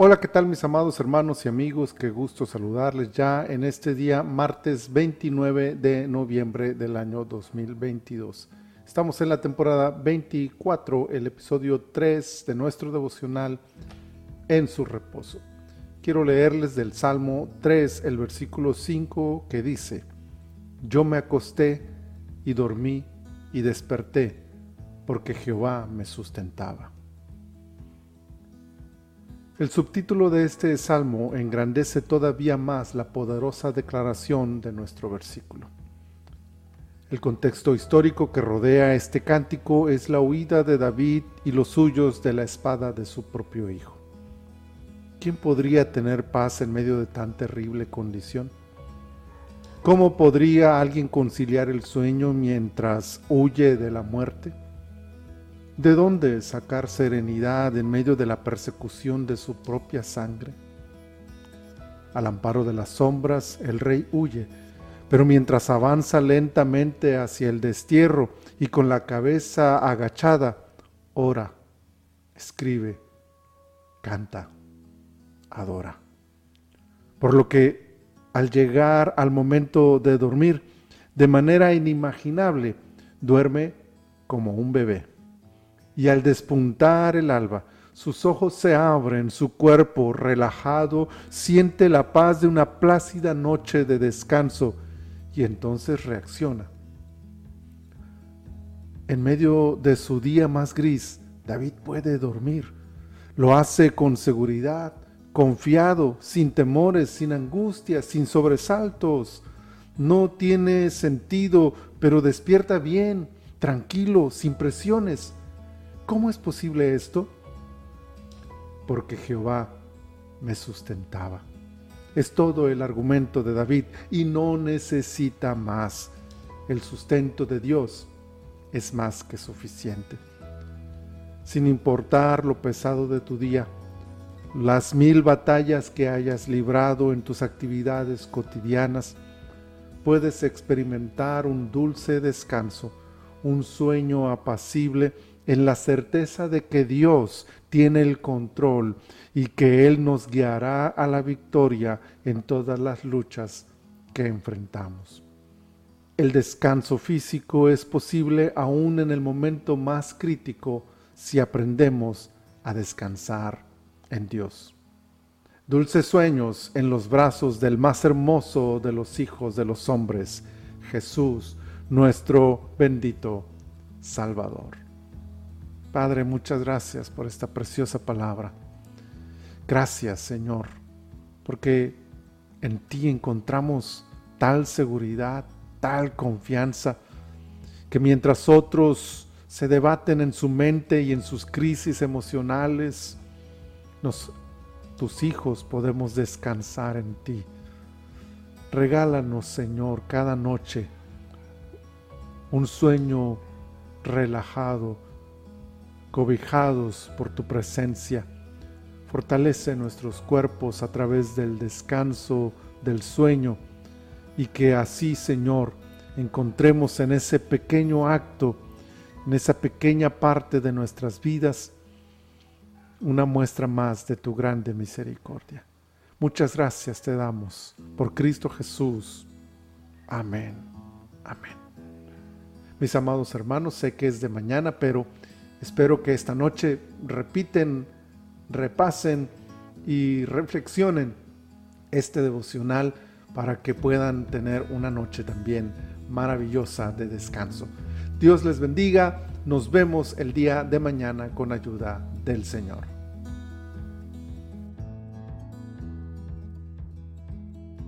Hola, ¿qué tal mis amados hermanos y amigos? Qué gusto saludarles ya en este día, martes 29 de noviembre del año 2022. Estamos en la temporada 24, el episodio 3 de nuestro devocional en su reposo. Quiero leerles del Salmo 3, el versículo 5 que dice, Yo me acosté y dormí y desperté, porque Jehová me sustentaba. El subtítulo de este salmo engrandece todavía más la poderosa declaración de nuestro versículo. El contexto histórico que rodea este cántico es la huida de David y los suyos de la espada de su propio hijo. ¿Quién podría tener paz en medio de tan terrible condición? ¿Cómo podría alguien conciliar el sueño mientras huye de la muerte? ¿De dónde sacar serenidad en medio de la persecución de su propia sangre? Al amparo de las sombras, el rey huye, pero mientras avanza lentamente hacia el destierro y con la cabeza agachada, ora, escribe, canta, adora. Por lo que al llegar al momento de dormir, de manera inimaginable, duerme como un bebé y al despuntar el alba, sus ojos se abren, su cuerpo relajado siente la paz de una plácida noche de descanso y entonces reacciona. En medio de su día más gris, David puede dormir. Lo hace con seguridad, confiado, sin temores, sin angustias, sin sobresaltos. No tiene sentido, pero despierta bien, tranquilo, sin presiones. ¿Cómo es posible esto? Porque Jehová me sustentaba. Es todo el argumento de David y no necesita más. El sustento de Dios es más que suficiente. Sin importar lo pesado de tu día, las mil batallas que hayas librado en tus actividades cotidianas, puedes experimentar un dulce descanso, un sueño apacible en la certeza de que Dios tiene el control y que Él nos guiará a la victoria en todas las luchas que enfrentamos. El descanso físico es posible aún en el momento más crítico si aprendemos a descansar en Dios. Dulces sueños en los brazos del más hermoso de los hijos de los hombres, Jesús, nuestro bendito Salvador. Padre, muchas gracias por esta preciosa palabra. Gracias, Señor, porque en ti encontramos tal seguridad, tal confianza, que mientras otros se debaten en su mente y en sus crisis emocionales, tus hijos podemos descansar en ti. Regálanos, Señor, cada noche un sueño relajado, cobijados por tu presencia. Fortalece nuestros cuerpos a través del descanso, del sueño, y que así, Señor, encontremos en ese pequeño acto, en esa pequeña parte de nuestras vidas, una muestra más de tu grande misericordia. Muchas gracias te damos por Cristo Jesús. Amén. Amén. Mis amados hermanos, sé que es de mañana, pero Espero que esta noche repiten, repasen y reflexionen este devocional para que puedan tener una noche también maravillosa de descanso. Dios les bendiga. Nos vemos el día de mañana con ayuda del Señor.